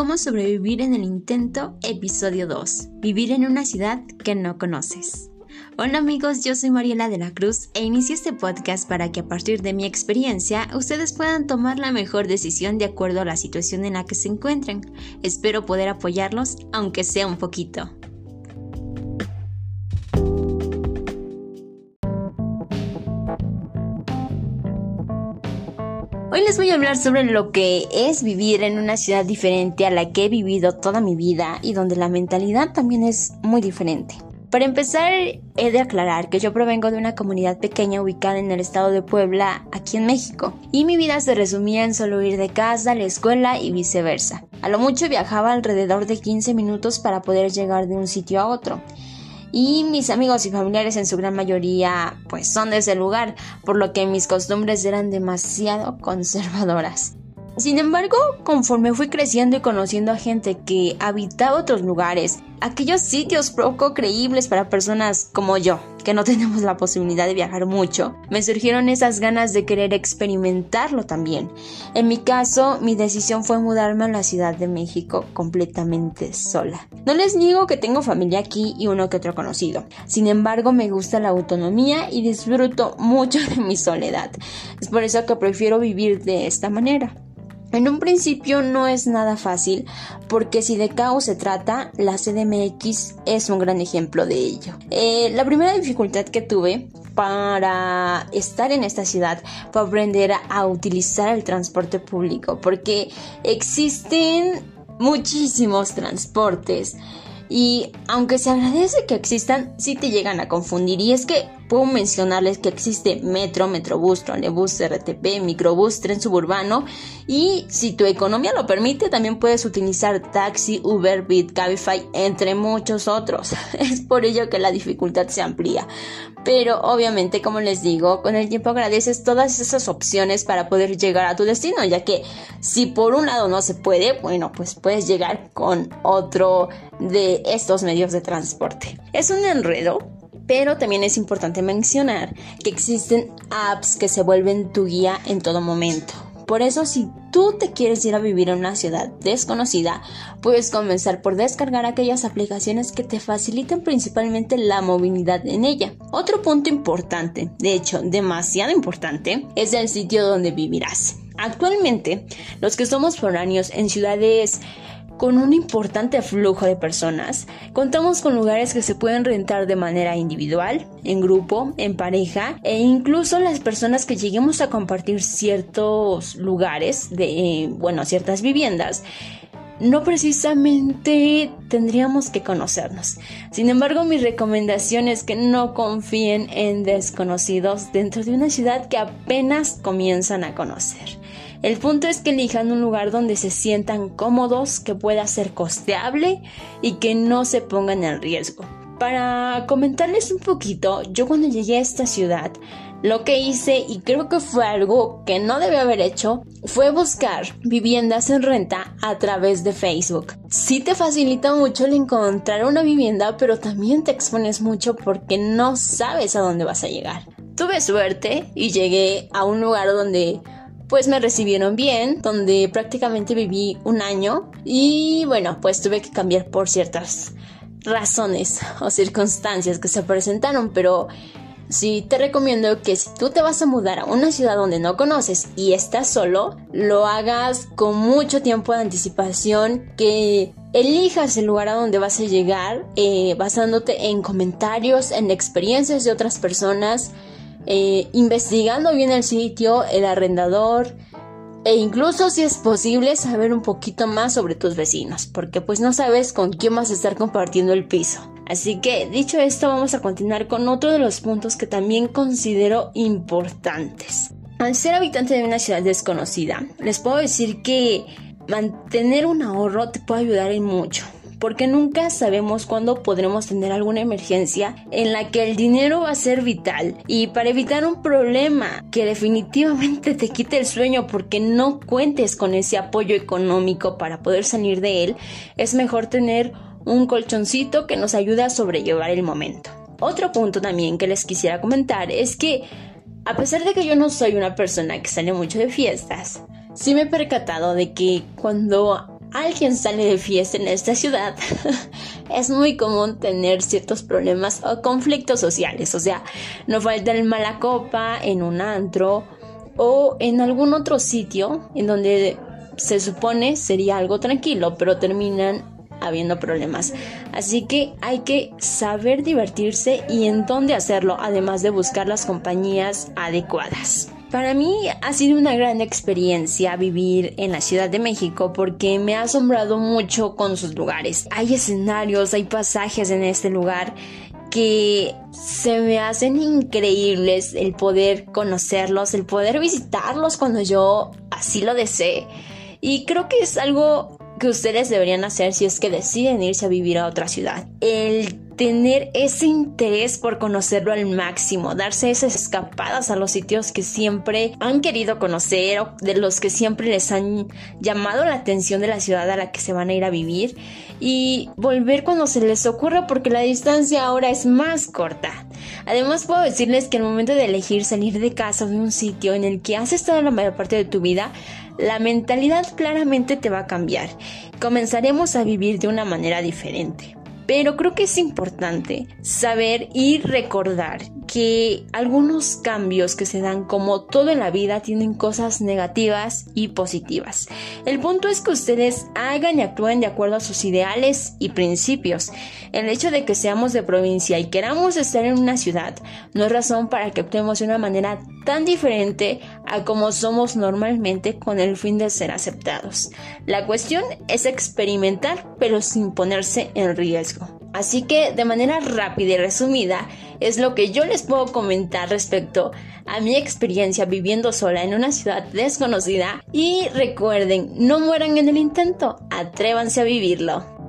Cómo sobrevivir en el intento, episodio 2. Vivir en una ciudad que no conoces. Hola amigos, yo soy Mariela de la Cruz e inicio este podcast para que a partir de mi experiencia ustedes puedan tomar la mejor decisión de acuerdo a la situación en la que se encuentren. Espero poder apoyarlos, aunque sea un poquito. Hoy les voy a hablar sobre lo que es vivir en una ciudad diferente a la que he vivido toda mi vida y donde la mentalidad también es muy diferente. Para empezar, he de aclarar que yo provengo de una comunidad pequeña ubicada en el estado de Puebla, aquí en México, y mi vida se resumía en solo ir de casa a la escuela y viceversa. A lo mucho viajaba alrededor de 15 minutos para poder llegar de un sitio a otro y mis amigos y familiares en su gran mayoría pues son de ese lugar, por lo que mis costumbres eran demasiado conservadoras. Sin embargo, conforme fui creciendo y conociendo a gente que habitaba otros lugares, aquellos sitios poco creíbles para personas como yo, que no tenemos la posibilidad de viajar mucho, me surgieron esas ganas de querer experimentarlo también. En mi caso, mi decisión fue mudarme a la Ciudad de México completamente sola. No les niego que tengo familia aquí y uno que otro conocido. Sin embargo, me gusta la autonomía y disfruto mucho de mi soledad. Es por eso que prefiero vivir de esta manera. En un principio no es nada fácil, porque si de caos se trata, la CDMX es un gran ejemplo de ello. Eh, la primera dificultad que tuve para estar en esta ciudad fue aprender a utilizar el transporte público, porque existen muchísimos transportes. Y aunque se agradece que existan, sí te llegan a confundir. Y es que puedo mencionarles que existe metro, metrobús, trolebús, RTP, microbús, tren suburbano. Y si tu economía lo permite, también puedes utilizar taxi, Uber, Bit, Cabify, entre muchos otros. Es por ello que la dificultad se amplía. Pero obviamente, como les digo, con el tiempo agradeces todas esas opciones para poder llegar a tu destino, ya que si por un lado no se puede, bueno, pues puedes llegar con otro de estos medios de transporte. Es un enredo, pero también es importante mencionar que existen apps que se vuelven tu guía en todo momento. Por eso si tú te quieres ir a vivir en una ciudad desconocida, puedes comenzar por descargar aquellas aplicaciones que te faciliten principalmente la movilidad en ella. Otro punto importante, de hecho demasiado importante, es el sitio donde vivirás. Actualmente, los que somos foráneos en ciudades con un importante flujo de personas. Contamos con lugares que se pueden rentar de manera individual, en grupo, en pareja e incluso las personas que lleguemos a compartir ciertos lugares de, eh, bueno, ciertas viviendas no precisamente tendríamos que conocernos. Sin embargo, mi recomendación es que no confíen en desconocidos dentro de una ciudad que apenas comienzan a conocer. El punto es que elijan un lugar donde se sientan cómodos, que pueda ser costeable y que no se pongan en riesgo. Para comentarles un poquito, yo cuando llegué a esta ciudad, lo que hice, y creo que fue algo que no debe haber hecho, fue buscar viviendas en renta a través de Facebook. Sí te facilita mucho el encontrar una vivienda, pero también te expones mucho porque no sabes a dónde vas a llegar. Tuve suerte y llegué a un lugar donde pues me recibieron bien, donde prácticamente viví un año y bueno, pues tuve que cambiar por ciertas razones o circunstancias que se presentaron, pero sí te recomiendo que si tú te vas a mudar a una ciudad donde no conoces y estás solo, lo hagas con mucho tiempo de anticipación, que elijas el lugar a donde vas a llegar eh, basándote en comentarios, en experiencias de otras personas, eh, investigando bien el sitio, el arrendador e incluso si es posible saber un poquito más sobre tus vecinos, porque pues no sabes con quién vas a estar compartiendo el piso. Así que dicho esto vamos a continuar con otro de los puntos que también considero importantes. Al ser habitante de una ciudad desconocida, les puedo decir que mantener un ahorro te puede ayudar en mucho porque nunca sabemos cuándo podremos tener alguna emergencia en la que el dinero va a ser vital y para evitar un problema que definitivamente te quite el sueño porque no cuentes con ese apoyo económico para poder salir de él, es mejor tener un colchoncito que nos ayude a sobrellevar el momento. Otro punto también que les quisiera comentar es que a pesar de que yo no soy una persona que sale mucho de fiestas, sí me he percatado de que cuando alguien sale de fiesta en esta ciudad, es muy común tener ciertos problemas o conflictos sociales. O sea, no falta el mala copa en un antro o en algún otro sitio en donde se supone sería algo tranquilo, pero terminan habiendo problemas. Así que hay que saber divertirse y en dónde hacerlo, además de buscar las compañías adecuadas. Para mí ha sido una gran experiencia vivir en la Ciudad de México porque me ha asombrado mucho con sus lugares. Hay escenarios, hay pasajes en este lugar que se me hacen increíbles el poder conocerlos, el poder visitarlos cuando yo así lo desee. Y creo que es algo que ustedes deberían hacer si es que deciden irse a vivir a otra ciudad. El tener ese interés por conocerlo al máximo, darse esas escapadas a los sitios que siempre han querido conocer o de los que siempre les han llamado la atención de la ciudad a la que se van a ir a vivir y volver cuando se les ocurra porque la distancia ahora es más corta. Además puedo decirles que al momento de elegir salir de casa o de un sitio en el que has estado la mayor parte de tu vida, la mentalidad claramente te va a cambiar. Comenzaremos a vivir de una manera diferente. Pero creo que es importante saber y recordar que algunos cambios que se dan como todo en la vida tienen cosas negativas y positivas. El punto es que ustedes hagan y actúen de acuerdo a sus ideales y principios. El hecho de que seamos de provincia y queramos estar en una ciudad no es razón para que actuemos de una manera tan diferente a como somos normalmente con el fin de ser aceptados. La cuestión es experimentar pero sin ponerse en riesgo. Así que de manera rápida y resumida es lo que yo les puedo comentar respecto a mi experiencia viviendo sola en una ciudad desconocida y recuerden, no mueran en el intento, atrévanse a vivirlo.